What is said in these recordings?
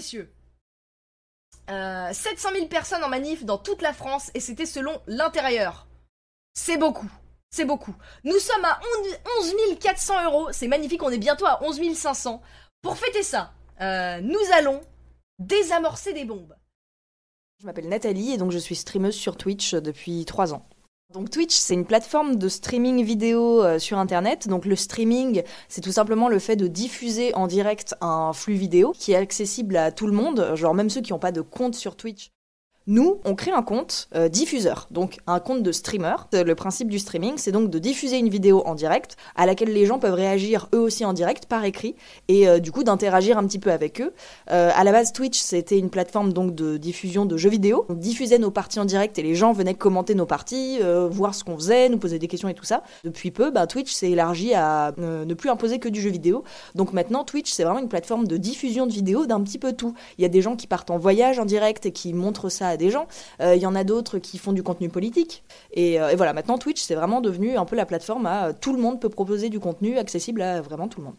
messieurs. 700 000 personnes en manif dans toute la France et c'était selon l'intérieur. C'est beaucoup. C'est beaucoup. Nous sommes à 11 400 euros. C'est magnifique, on est bientôt à 11 500. Pour fêter ça, euh, nous allons désamorcer des bombes. Je m'appelle Nathalie et donc je suis streameuse sur Twitch depuis 3 ans. Donc Twitch, c'est une plateforme de streaming vidéo euh, sur Internet. Donc le streaming, c'est tout simplement le fait de diffuser en direct un flux vidéo qui est accessible à tout le monde, genre même ceux qui n'ont pas de compte sur Twitch nous, on crée un compte euh, diffuseur, donc un compte de streamer. Le principe du streaming, c'est donc de diffuser une vidéo en direct à laquelle les gens peuvent réagir eux aussi en direct par écrit et euh, du coup d'interagir un petit peu avec eux. Euh, à la base, Twitch, c'était une plateforme donc de diffusion de jeux vidéo. On diffusait nos parties en direct et les gens venaient commenter nos parties, voir ce qu'on faisait, nous poser des questions et tout ça. Depuis peu, bah, Twitch s'est élargi à ne plus imposer que du jeu vidéo. Donc maintenant, Twitch, c'est vraiment une plateforme de diffusion de vidéos d'un petit peu tout. Il y a des gens qui partent en voyage en direct et qui montrent ça à des gens. Euh, il y en a d'autres qui font du contenu politique. Et, euh, et voilà, maintenant Twitch, c'est vraiment devenu un peu la plateforme à euh, tout le monde peut proposer du contenu accessible à vraiment tout le monde.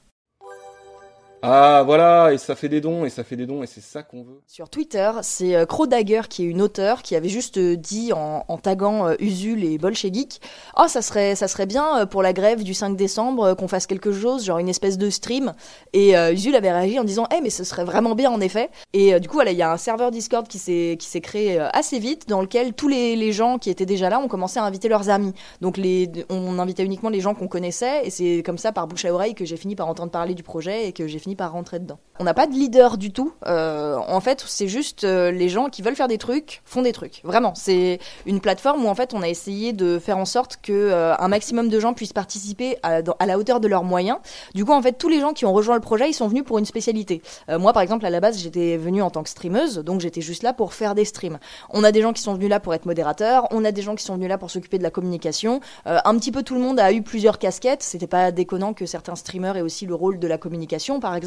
Ah voilà, et ça fait des dons, et ça fait des dons, et c'est ça qu'on veut. Sur Twitter, c'est euh, Dagger qui est une auteure qui avait juste euh, dit en, en taguant euh, Usul et Bolchevik, oh ça serait ça serait bien euh, pour la grève du 5 décembre qu'on fasse quelque chose, genre une espèce de stream. Et Usul avait réagi en disant, eh mais ce serait vraiment bien en effet. Et du coup voilà, il y a un serveur Discord qui s'est qui s'est créé assez vite dans lequel tous les, les gens qui étaient déjà là ont commencé à inviter leurs amis. Donc les on invitait uniquement les gens qu'on connaissait, et c'est comme ça par bouche à oreille que j'ai fini par entendre parler du projet et que j'ai fini par rentrer dedans. On n'a pas de leader du tout. Euh, en fait, c'est juste euh, les gens qui veulent faire des trucs font des trucs. Vraiment, c'est une plateforme où en fait on a essayé de faire en sorte que euh, un maximum de gens puissent participer à, la hauteur de leurs moyens. Du coup, en fait, tous les gens qui ont rejoint le projet, ils sont venus pour une spécialité. moi, par exemple, à la base, j'étais venue en tant que streameuse, donc j'étais juste là pour faire des streams. On a des gens qui sont venus là pour être modérateurs, on a des gens qui sont venus là pour s'occuper de la communication. un petit peu tout le monde a eu plusieurs casquettes. C'était pas déconnant que certains streamers aient aussi le rôle de la communication, par exemple.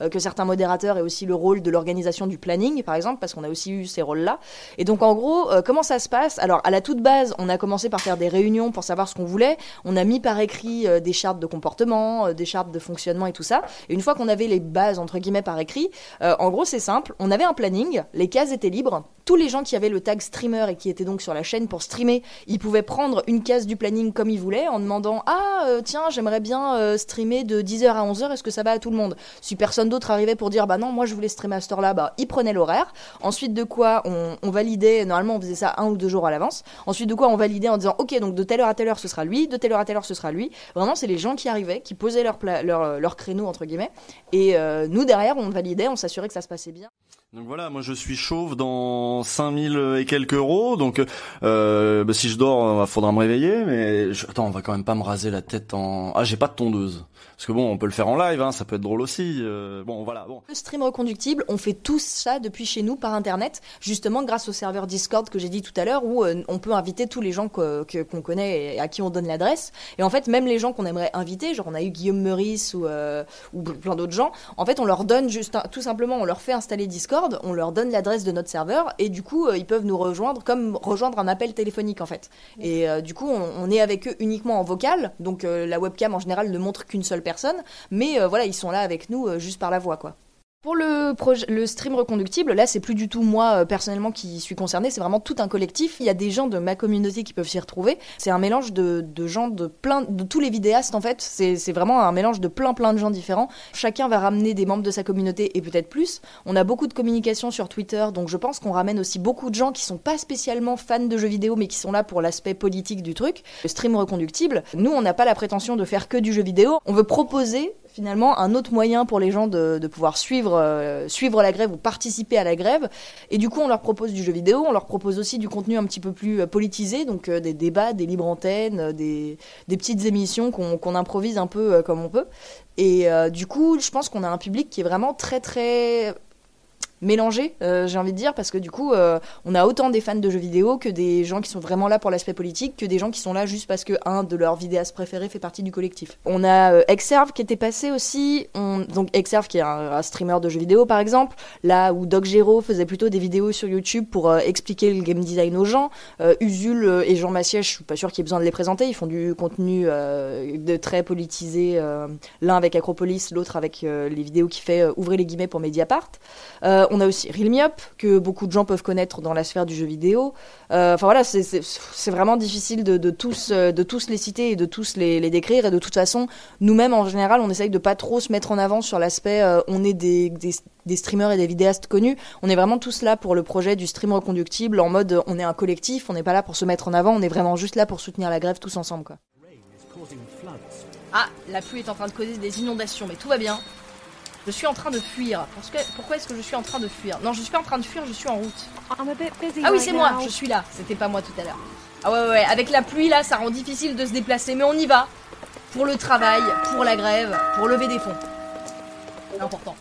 Euh, que certains modérateurs aient aussi le rôle de l'organisation du planning, par exemple, parce qu'on a aussi eu ces rôles-là. Et donc, en gros, euh, comment ça se passe? Alors, à la toute base, on a commencé par faire des réunions pour savoir ce qu'on voulait. On a mis par écrit euh, des chartes de comportement, des chartes de fonctionnement et tout ça. Et une fois qu'on avait les bases, entre guillemets, par écrit, en gros, c'est simple. On avait un planning, les cases étaient libres. Tous les gens qui avaient le tag streamer et qui étaient donc sur la chaîne pour streamer, ils pouvaient prendre une case du planning comme ils voulaient en demandant Ah, tiens, j'aimerais bien streamer de 10h à 11h, est-ce que ça va à tout le monde? Si personne d'autre arrivait pour dire bah non, moi je voulais streamer à ce là bah il prenait l'horaire. Ensuite de quoi on, validait, normalement on faisait ça un ou deux jours à l'avance. Ensuite de quoi on validait en disant ok donc de telle heure à telle heure ce sera lui, de telle heure à telle heure ce sera lui. Vraiment c'est les gens qui arrivaient, qui posaient leur, leur, leur créneau entre guillemets. Et euh, nous derrière on validait, on s'assurait que ça se passait bien. Donc voilà, moi je suis chauve dans 5000 et quelques euros, donc euh, bah, si je dors, il faudra me réveiller, mais attends, on va quand même pas me raser la tête en... Ah, j'ai pas de tondeuse. Parce que bon, on peut le faire en live, hein, ça peut être drôle aussi. Euh, bon, voilà. Le stream reconductible, on fait tout ça depuis chez nous par internet, justement grâce au serveur Discord que j'ai dit tout à l'heure, où euh, on peut inviter tous les gens qu'on connaît et à qui on donne l'adresse. Et en fait, même les gens qu'on aimerait inviter, genre on a eu Guillaume Meurice ou, ou plein d'autres gens, en fait, on leur donne juste, tout simplement, on leur fait installer Discord on leur donne l'adresse de notre serveur et du coup, euh, ils peuvent nous rejoindre comme rejoindre un appel téléphonique en fait. Et euh, du coup, on, est avec eux uniquement en vocal, donc euh, la webcam en général ne montre qu'une seule personne, mais voilà, ils sont là avec nous juste par la voix quoi. Pour le, stream reconductible, là, c'est plus du tout moi euh, personnellement qui suis concerné, c'est vraiment tout un collectif. Il y a des gens de ma communauté qui peuvent s'y retrouver. C'est un mélange de, de, gens de plein, de tous les vidéastes en fait. C'est vraiment un mélange de plein plein de gens différents. Chacun va ramener des membres de sa communauté et peut-être plus. On a beaucoup de communication sur Twitter, donc je pense qu'on ramène aussi beaucoup de gens qui sont pas spécialement fans de jeux vidéo, mais qui sont là pour l'aspect politique du truc. Le stream reconductible, nous, on n'a pas la prétention de faire que du jeu vidéo. On veut proposer finalement un autre moyen pour les gens de, pouvoir suivre, euh, suivre la grève ou participer à la grève. Et du coup, on leur propose du jeu vidéo, on leur propose aussi du contenu un petit peu plus euh, politisé, donc euh, des débats, des libres antennes, des, des petites émissions qu'on improvise un peu comme on peut. Et du coup, je pense qu'on a un public qui est vraiment très très mélangé, euh, j'ai envie de dire, parce que du coup, euh, on a autant des fans de jeux vidéo que des gens qui sont vraiment là pour l'aspect politique, que des gens qui sont là juste parce que un de leurs vidéastes préférés fait partie du collectif. On a euh, qui était passé aussi, donc Exerve qui est un, streamer de jeux vidéo par exemple, là où Doc Gero faisait plutôt des vidéos sur YouTube pour expliquer le game design aux gens. Usul et Jean Massier, je suis pas sûr qu'il y ait besoin de les présenter, ils font du contenu de très politisé, l'un avec Acropolis, l'autre avec les vidéos qu'il fait, ouvrez les guillemets pour Mediapart. On a aussi Real Me Up, que beaucoup de gens peuvent connaître dans la sphère du jeu vidéo. Euh, Enfin voilà, c'est- vraiment difficile de, de tous, euh, de tous les citer et de tous les, les décrire. Et de toute façon, nous-mêmes, en général, on essaye de pas trop se mettre en avant sur l'aspect euh, on est des, des, des streamers et des vidéastes connus. On est vraiment tous là pour le projet du stream reconductible, en mode euh, on est un collectif, on n'est pas là pour se mettre en avant, on est vraiment juste là pour soutenir la grève tous ensemble. Quoi. Ah, la pluie est en train de causer des inondations, mais tout va bien. Je suis en train de fuir. Parce que- pourquoi est-ce que je suis en train de fuir? Non, je suis pas en train de fuir, je suis en route. Ah oui, c'est moi, je suis là. C'était pas moi tout à l'heure. Ah ouais, ouais, ouais, avec la pluie là, ça rend difficile de se déplacer, mais on y va. Pour le travail, pour la grève, pour lever des fonds. C'est important.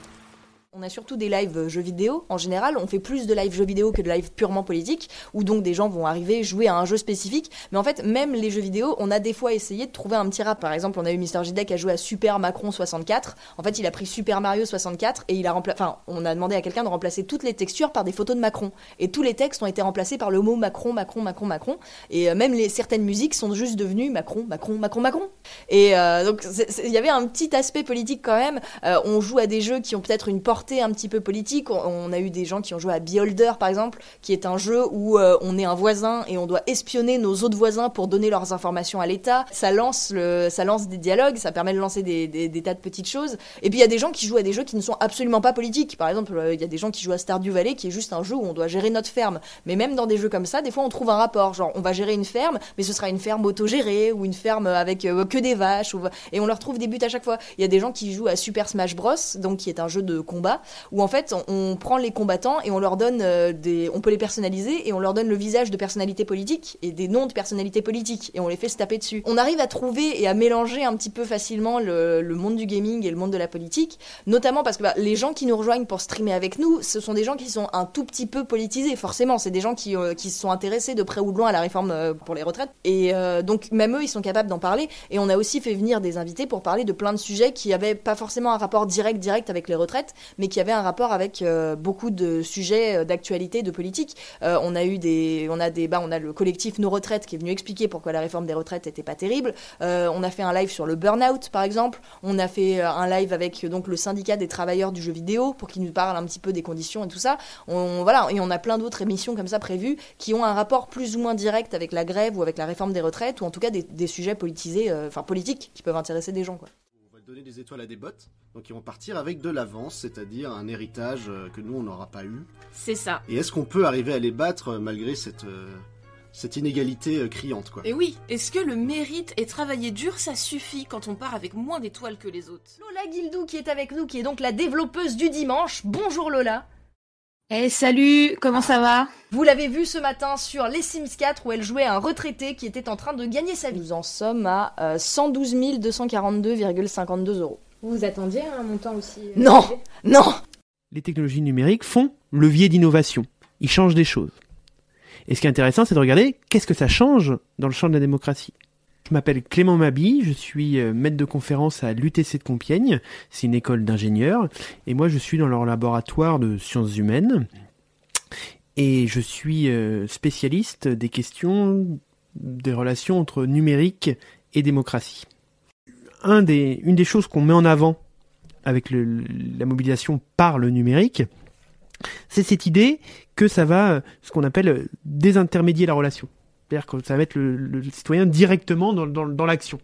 On a surtout des lives euh, jeux vidéo. En général, on fait plus de live jeux vidéo que de live purement politique, où donc des gens vont arriver jouer à un jeu spécifique. Mais en fait, même les jeux vidéo, on a des fois essayé de trouver un petit rap. Par exemple, on a eu Mister J qui a joué à Super Macron 64. En fait, il a pris Super Mario 64 et il a remplacé. Enfin, on a demandé à quelqu'un de remplacer toutes les textures par des photos de Macron. Et tous les textes ont été remplacés par le mot Macron, Macron, Macron, Macron. Et euh, même les certaines musiques sont juste devenues Macron, Macron, Macron, Macron. Et euh, donc, il y avait un petit aspect politique quand même. On joue à des jeux qui ont peut-être une portée un petit peu politique. On, a eu des gens qui ont joué à Beholder, par exemple, qui est un jeu où euh, on est un voisin et on doit espionner nos autres voisins pour donner leurs informations à l'État. Ça lance, le, ça lance des dialogues, ça permet de lancer des, tas de petites choses. Et puis il y a des gens qui jouent à des jeux qui ne sont absolument pas politiques. Par exemple, euh, il y a des gens qui jouent à Stardew Valley, qui est juste un jeu où on doit gérer notre ferme. Mais même dans des jeux comme ça, des fois on trouve un rapport. Genre, on va gérer une ferme, mais ce sera une ferme autogérée ou une ferme avec euh, que des vaches. Et on leur trouve des buts à chaque fois. Il y a des gens qui jouent à Super Smash Bros, donc qui est un jeu de combat, où en fait on, prend les combattants et on leur donne euh, des. On peut les personnaliser et on leur donne le visage de personnalités politiques et des noms de personnalités politiques et on les fait se taper dessus. On arrive à trouver et à mélanger un petit peu facilement le, monde du gaming et le monde de la politique, notamment parce que bah, les gens qui nous rejoignent pour streamer avec nous, ce sont des gens qui sont un tout petit peu politisés, forcément. C'est des gens qui, euh, qui se sont intéressés de près ou de loin à la réforme euh, pour les retraites. Et donc, même eux, ils sont capables d'en parler. Et on a aussi fait venir des invités pour parler de plein de sujets qui avaient pas forcément un rapport direct, direct avec les retraites, mais qui avaient un rapport avec euh, beaucoup de sujets euh, d'actualité, de politique. Euh, on a eu des, on a des, bah, on a le collectif Nos Retraites qui est venu expliquer pourquoi la réforme des retraites était pas terrible. On a fait un live sur le burn-out, par exemple. On a fait un live avec donc le syndicat des travailleurs du jeu vidéo pour qu'ils nous parlent un petit peu des conditions et tout ça. Voilà, et on a plein d'autres émissions comme ça prévues qui ont un rapport plus ou moins direct avec la grève ou avec la réforme des retraites ou en tout cas des, sujets politisés, enfin politiques qui peuvent intéresser des gens. Quoi. On va donner des étoiles à des bottes, donc ils vont partir avec de l'avance, c'est-à-dire un héritage euh, que nous on n'aura pas eu. C'est ça. Et est-ce qu'on peut arriver à les battre euh, malgré cette, euh, cette inégalité euh, criante quoi? Et oui, est-ce que le mérite et travailler dur, ça suffit quand on part avec moins d'étoiles que les autres? Lola Guildou qui est avec nous, qui est donc la développeuse du dimanche. Bonjour Lola. Eh salut, comment ça va? Vous l'avez vu ce matin sur Les Sims 4 où elle jouait un retraité qui était en train de gagner sa vie. Nous en sommes à euh, 112 242,52 euros. Vous vous attendiez à un montant aussi euh, Non. élevé Non les technologies numériques font levier d'innovation. Ils changent des choses. Et ce qui est intéressant, c'est de regarder qu'est-ce que ça change dans le champ de la démocratie. Je m'appelle Clément Mabi, je suis euh, maître de conférence à l'UTC de Compiègne, c'est une école d'ingénieurs, et moi je suis dans leur laboratoire de sciences humaines, et je suis euh, spécialiste des questions des relations entre numérique et démocratie. Une des choses qu'on met en avant avec la mobilisation par le numérique, c'est cette idée que ça va, euh, ce qu'on appelle, euh, désintermédier la relation. C'est-à-dire que ça va mettre le, citoyen directement dans, l'action.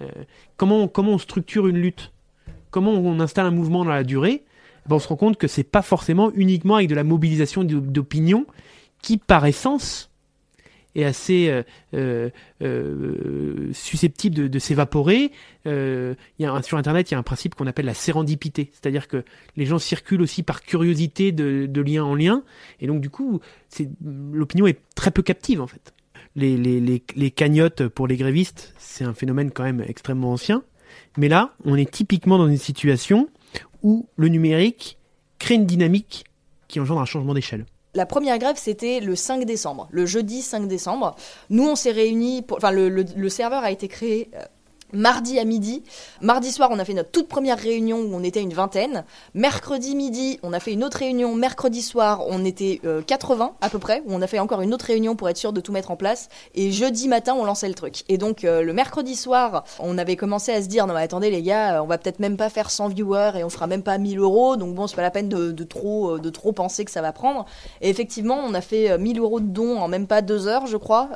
Euh, comment, on structure une lutte? Comment on installe un mouvement dans la durée? Eh ben, On se rend compte que c'est pas forcément uniquement avec de la mobilisation d'op- d'opinion qui, par essence, est assez euh, euh, euh, susceptible de, s'évaporer. Euh, sur Internet, il y a un principe qu'on appelle la sérendipité, c'est-à-dire que les gens circulent aussi par curiosité de, lien en lien, et donc du coup, l'opinion est très peu captive en fait. Les, les, les cagnottes pour les grévistes, c'est un phénomène quand même extrêmement ancien, mais là, on est typiquement dans une situation où le numérique crée une dynamique qui engendre un changement d'échelle. La première grève, c'était le 5 décembre, le jeudi 5 décembre. Nous, on s'est réunis, pour... enfin, le, le- serveur a été créé euh, Mardi à midi. Mardi soir, on a fait notre toute première réunion où on était une vingtaine. Mercredi midi, on a fait une autre réunion. Mercredi soir, on était euh, 80 à peu près. Où on a fait encore une autre réunion pour être sûr de tout mettre en place. Et jeudi matin, on lançait le truc. Et donc euh, le mercredi soir, on avait commencé à se dire non mais attendez les gars, euh, on va peut-être même pas faire 100 viewers et on fera même pas 1000 euros. Donc bon, c'est pas la peine de, trop euh, de trop penser que ça va prendre. Et effectivement, on a fait euh, 1000 euros de dons en même pas deux heures, je crois,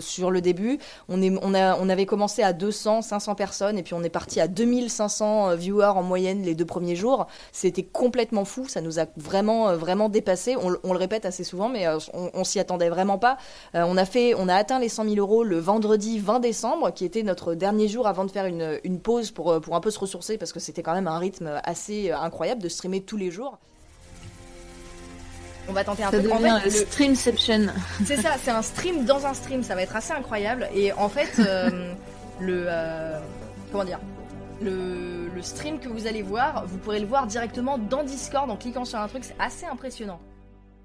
sur le début. On est on a on avait commencé à 200 500 personnes et puis on est parti à 2500 euh, viewers en moyenne les deux premiers jours. C'était complètement fou, ça nous a vraiment euh, vraiment dépassé. On, le- on le répète assez souvent, mais euh, on, on s'y attendait vraiment pas. Euh, on a fait, on a atteint les 100 000 euros le vendredi 20 décembre, qui était notre dernier jour avant de faire une, une pause pour pour un peu se ressourcer parce que c'était quand même un rythme assez incroyable de streamer tous les jours. On va tenter un Ça peu. En fait, le le- streamception. C'est ça, c'est un stream dans un stream, ça va être assez incroyable. Et en fait, euh, le. euh, comment dire stream que vous allez voir, vous pourrez le voir directement dans Discord en cliquant sur un truc, c'est assez impressionnant.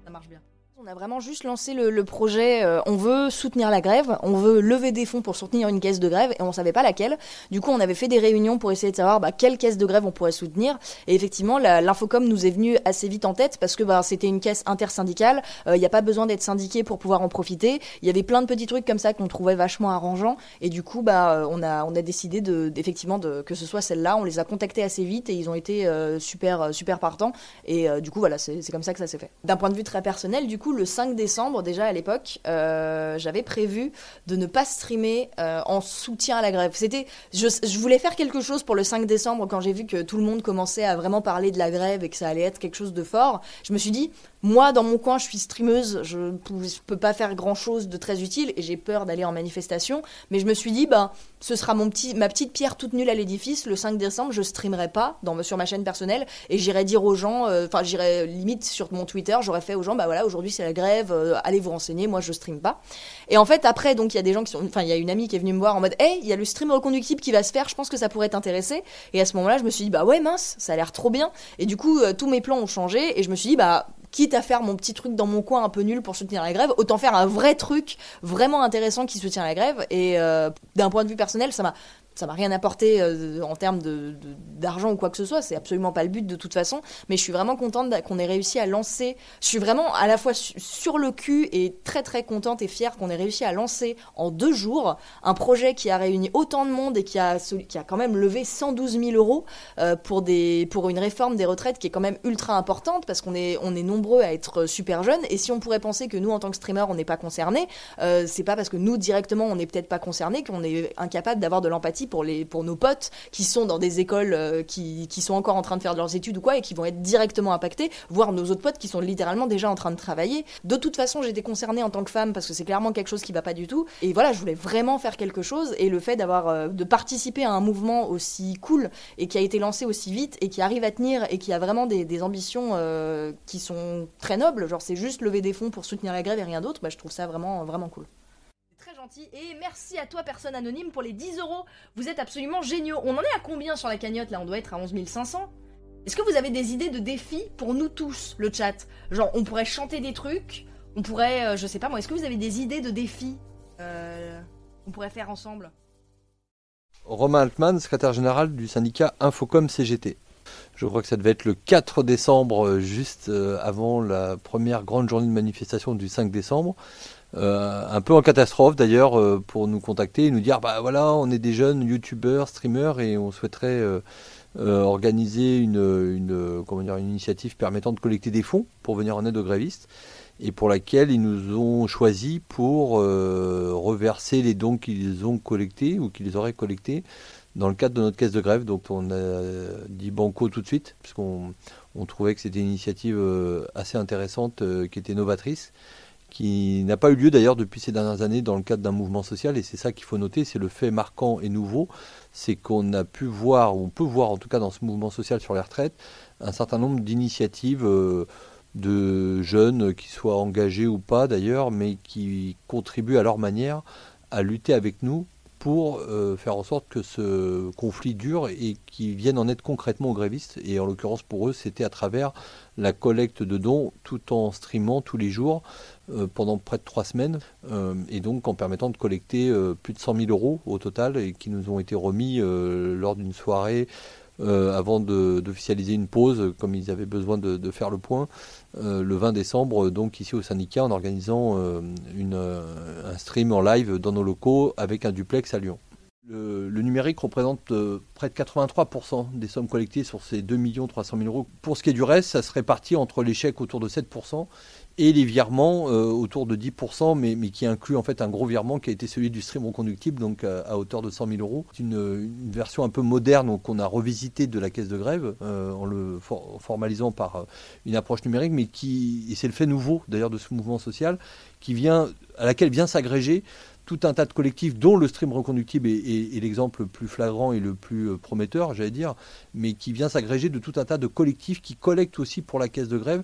Ça marche bien. On a vraiment juste lancé le, projet. euh, on veut soutenir la grève, on veut lever des fonds pour soutenir une caisse de grève, et on savait pas laquelle. Du coup, on avait fait des réunions pour essayer de savoir bah, quelle caisse de grève on pourrait soutenir. Et effectivement, l'infocom nous est venue assez vite en tête parce que bah, c'était une caisse intersyndicale. Il n'y a pas besoin d'être syndiqué pour pouvoir en profiter. Il y avait plein de petits trucs comme ça qu'on trouvait vachement arrangeants. Et du coup, bah, euh, on a décidé de effectivement de que ce soit celle-là. On les a contactés assez vite et ils ont été euh, super euh, super partants. Et euh, du coup, voilà, c'est comme ça que ça s'est fait. D'un point de vue très personnel, du coup, le 5 décembre, déjà à l'époque, euh, j'avais prévu de ne pas streamer euh, en soutien à la grève. C'était, je, voulais faire quelque chose pour le 5 décembre quand j'ai vu que tout le monde commençait à vraiment parler de la grève et que ça allait être quelque chose de fort. Je me suis dit, moi, dans mon coin, je suis streameuse, je je peux pas faire grand chose de très utile et j'ai peur d'aller en manifestation. Mais je me suis dit, bah, ce sera mon petit, ma petite pierre toute nulle à l'édifice. Le 5 décembre, je streamerai pas dans, sur ma chaîne personnelle et j'irai dire aux gens, euh, enfin, j'irai limite sur mon Twitter, j'aurais fait aux gens, bah voilà, aujourd'hui c'est la grève, euh, allez vous renseigner, moi je stream pas. Et en fait, après, donc il y a des gens qui sont, enfin, il y a une amie qui est venue me voir en mode, hey, il y a le stream reconductible qui va se faire, je pense que ça pourrait t'intéresser. Et à ce moment-là, je me suis dit, bah ouais, mince, ça a l'air trop bien. Et du coup, euh, tous mes plans ont changé et je me suis dit, bah, quitte à faire mon petit truc dans mon coin un peu nul pour soutenir la grève, autant faire un vrai truc vraiment intéressant qui soutient la grève. Et euh, d'un point de vue personnel, ça m'a ça m'a rien apporté euh, en termes de- de- d'argent ou quoi que ce soit, c'est absolument pas le but de toute façon, mais je suis vraiment contente qu'on ait réussi à lancer, je suis vraiment à la fois su- sur le cul et très très contente et fière qu'on ait réussi à lancer en deux jours un projet qui a réuni autant de monde et qui a, qui a quand même levé 112 000 euros euh, pour, des, pour une réforme des retraites qui est quand même ultra importante parce qu'on est, on est nombreux à être super jeunes et si on pourrait penser que nous en tant que streamer on n'est pas concernés, euh, c'est pas parce que nous directement on n'est peut-être pas concernés qu'on est incapable d'avoir de l'empathie pour, les, pour nos potes qui sont dans des écoles euh, qui, qui sont encore en train de faire leurs études ou quoi et qui vont être directement impactés, voire nos autres potes qui sont littéralement déjà en train de travailler. De toute façon, j'étais concernée en tant que femme parce que c'est clairement quelque chose qui va pas du tout. Et voilà, je voulais vraiment faire quelque chose et le fait d'avoir euh, de participer à un mouvement aussi cool et qui a été lancé aussi vite et qui arrive à tenir et qui a vraiment des, ambitions euh, qui sont très nobles, genre c'est juste lever des fonds pour soutenir la grève et rien d'autre, bah, je trouve ça vraiment vraiment cool. Et merci à toi, personne anonyme, pour les 10 euros. Vous êtes absolument géniaux. On en est à combien sur la cagnotte là? On doit être à 11 500 Est-ce que vous avez des idées de défis pour nous tous, le chat? Genre, on pourrait chanter des trucs, on pourrait, euh, je sais pas moi, est-ce que vous avez des idées de défis euh, qu'on pourrait faire ensemble? Romain Altman, secrétaire général du syndicat Infocom CGT. Je crois que ça devait être le 4 décembre, euh, juste euh, avant la première grande journée de manifestation du 5 décembre. Euh, un peu en catastrophe d'ailleurs euh, pour nous contacter et nous dire bah voilà on est des jeunes youtubeurs, streamers et on souhaiterait euh, organiser une, une, comment dire, une initiative permettant de collecter des fonds pour venir en aide aux grévistes et pour laquelle ils nous ont choisi pour reverser les dons qu'ils ont collectés ou qu'ils auraient collectés dans le cadre de notre caisse de grève. Donc on a dit banco tout de suite, puisqu'on on trouvait que c'était une initiative assez intéressante, qui était novatrice, qui n'a pas eu lieu d'ailleurs depuis ces dernières années dans le cadre d'un mouvement social, et c'est ça qu'il faut noter, c'est le fait marquant et nouveau, c'est qu'on a pu voir, ou on peut voir en tout cas dans ce mouvement social sur les retraites, un certain nombre d'initiatives euh, de jeunes qui soient engagés ou pas d'ailleurs, mais qui contribuent à leur manière à lutter avec nous pour euh, faire en sorte que ce conflit dure et qu'ils viennent en aide concrètement aux grévistes. Et en l'occurrence pour eux, c'était à travers la collecte de dons tout en streamant tous les jours euh, pendant près de trois semaines euh, et donc en permettant de collecter plus de 100 000 euros au total et qui nous ont été remis lors d'une soirée euh, avant d'officialiser une pause comme ils avaient besoin de, faire le point euh, le 20 décembre donc ici au syndicat en organisant euh, euh, un stream en live dans nos locaux avec un duplex à Lyon. Le, le numérique représente euh, près de 83% des sommes collectées sur ces 2 300 000 euros. Pour ce qui est du reste, ça se répartit entre les chèques autour de 7% et les virements euh, autour de 10%, mais, qui inclut en fait un gros virement qui a été celui du stream reconductible, donc à, hauteur de 100 000 euros. C'est une, version un peu moderne qu'on a revisité de la caisse de grève euh, en le for- formalisant par euh, une approche numérique, mais qui, et c'est le fait nouveau d'ailleurs de ce mouvement social, qui vient, à laquelle vient s'agréger tout un tas de collectifs, dont le stream reconductible est, l'exemple le plus flagrant et le plus euh, prometteur, j'allais dire, mais qui vient s'agréger de tout un tas de collectifs qui collectent aussi pour la caisse de grève,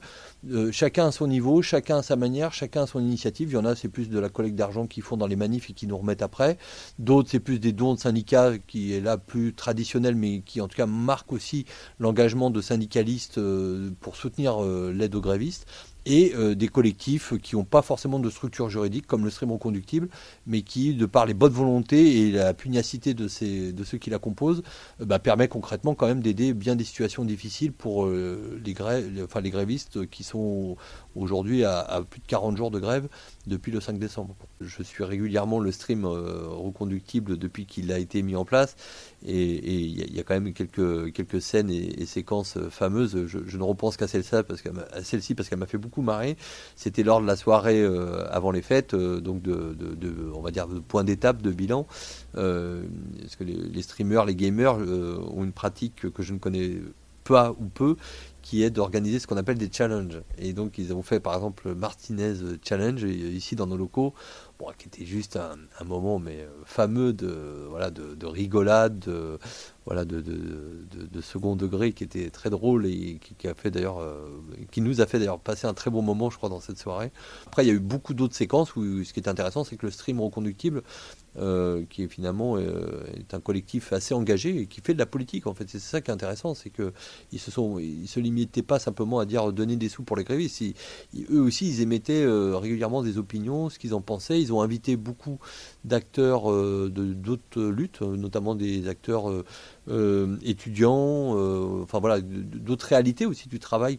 euh, chacun à son niveau, chacun à sa manière, chacun à son initiative. Il y en a, c'est plus de la collecte d'argent qu'ils font dans les manifs et qui nous remettent après. D'autres, c'est plus des dons de syndicats, qui est là plus traditionnel, mais qui en tout cas marque aussi l'engagement de syndicalistes euh, pour soutenir l'aide aux grévistes et euh, des collectifs qui n'ont pas forcément de structure juridique comme le stream reconductible, mais qui, de par les bonnes volontés et la pugnacité de, ceux qui la composent, euh, bah, permet concrètement quand même d'aider bien des situations difficiles pour euh, les, grè- les- enfin, les grévistes qui sont aujourd'hui à, plus de 40 jours de grève depuis le 5 décembre. Je suis régulièrement le stream reconductible depuis qu'il a été mis en place et il y, a- quand même quelques, quelques scènes et, séquences fameuses. Je, je ne repense qu'à celle-ci parce qu'elle m'a fait beaucoup marrer. C'était lors de la soirée euh, avant les fêtes, euh, donc de, de- on va dire de point d'étape, de bilan. Euh, parce que les, streamers, les gamers ont une pratique que, je ne connais pas ou peu, qui est d'organiser ce qu'on appelle des challenges. Et donc ils ont fait par exemple le Martinez Challenge ici dans nos locaux, bon, qui était juste un, moment mais euh, fameux de voilà de, de rigolade, de, voilà de, de, second degré qui était très drôle et qui, a fait d'ailleurs euh, qui nous a fait d'ailleurs passer un très bon moment je crois dans cette soirée. Après il y a eu beaucoup d'autres séquences où ce qui est intéressant c'est que le stream reconductible euh, qui est finalement est un collectif assez engagé et qui fait de la politique en fait. C'est ça qui est intéressant c'est que ils se sont ils se limitaient pas simplement à dire donner des sous pour les grévistes. Ils- eux aussi ils émettaient régulièrement des opinions ce qu'ils en pensaient ont invité beaucoup d'acteurs euh, de d'autres luttes euh, notamment des acteurs euh, étudiants enfin voilà d'autres réalités aussi du travail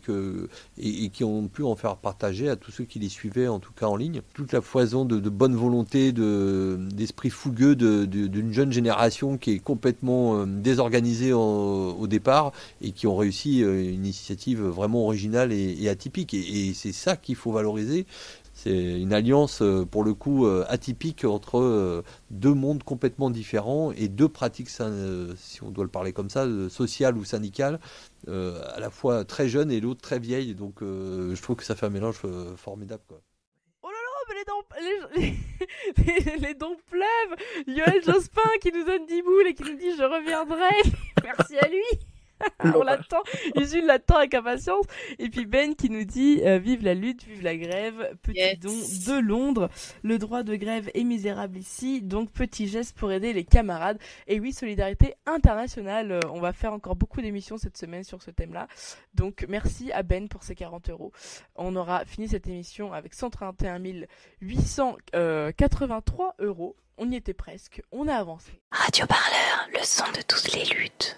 et, qui ont pu en faire partager à tous ceux qui les suivaient en tout cas en ligne. Toute la foison de, bonne volonté de d'esprit fougueux d'une jeune génération qui est complètement désorganisée au départ et qui ont réussi une initiative vraiment originale et, atypique. Et c'est ça qu'il faut valoriser c'est une alliance euh, pour le coup euh, atypique entre euh, deux mondes complètement différents et deux pratiques, si on doit le parler comme ça, sociales ou syndicales, à la fois très jeunes et l'autre très vieille. Donc je trouve que ça fait un mélange formidable. Quoi. Oh là là, mais les dents, les, les, les dons pleuvent Yoel Jospin qui nous donne 10 boules et qui nous dit je reviendrai. Merci à lui. On l'attend, Usul l'attend avec impatience. Et puis Ben qui nous dit euh, vive la lutte, vive la grève, petit don de Londres. Le droit de grève est misérable ici, donc petit geste pour aider les camarades. Et oui, solidarité internationale. Euh, On va faire encore beaucoup d'émissions cette semaine sur ce thème-là. Donc merci à Ben pour ses 40 euros. On aura fini cette émission avec 131 883 euros. On y était presque, on a avancé. Radio Parleur, le son de toutes les luttes.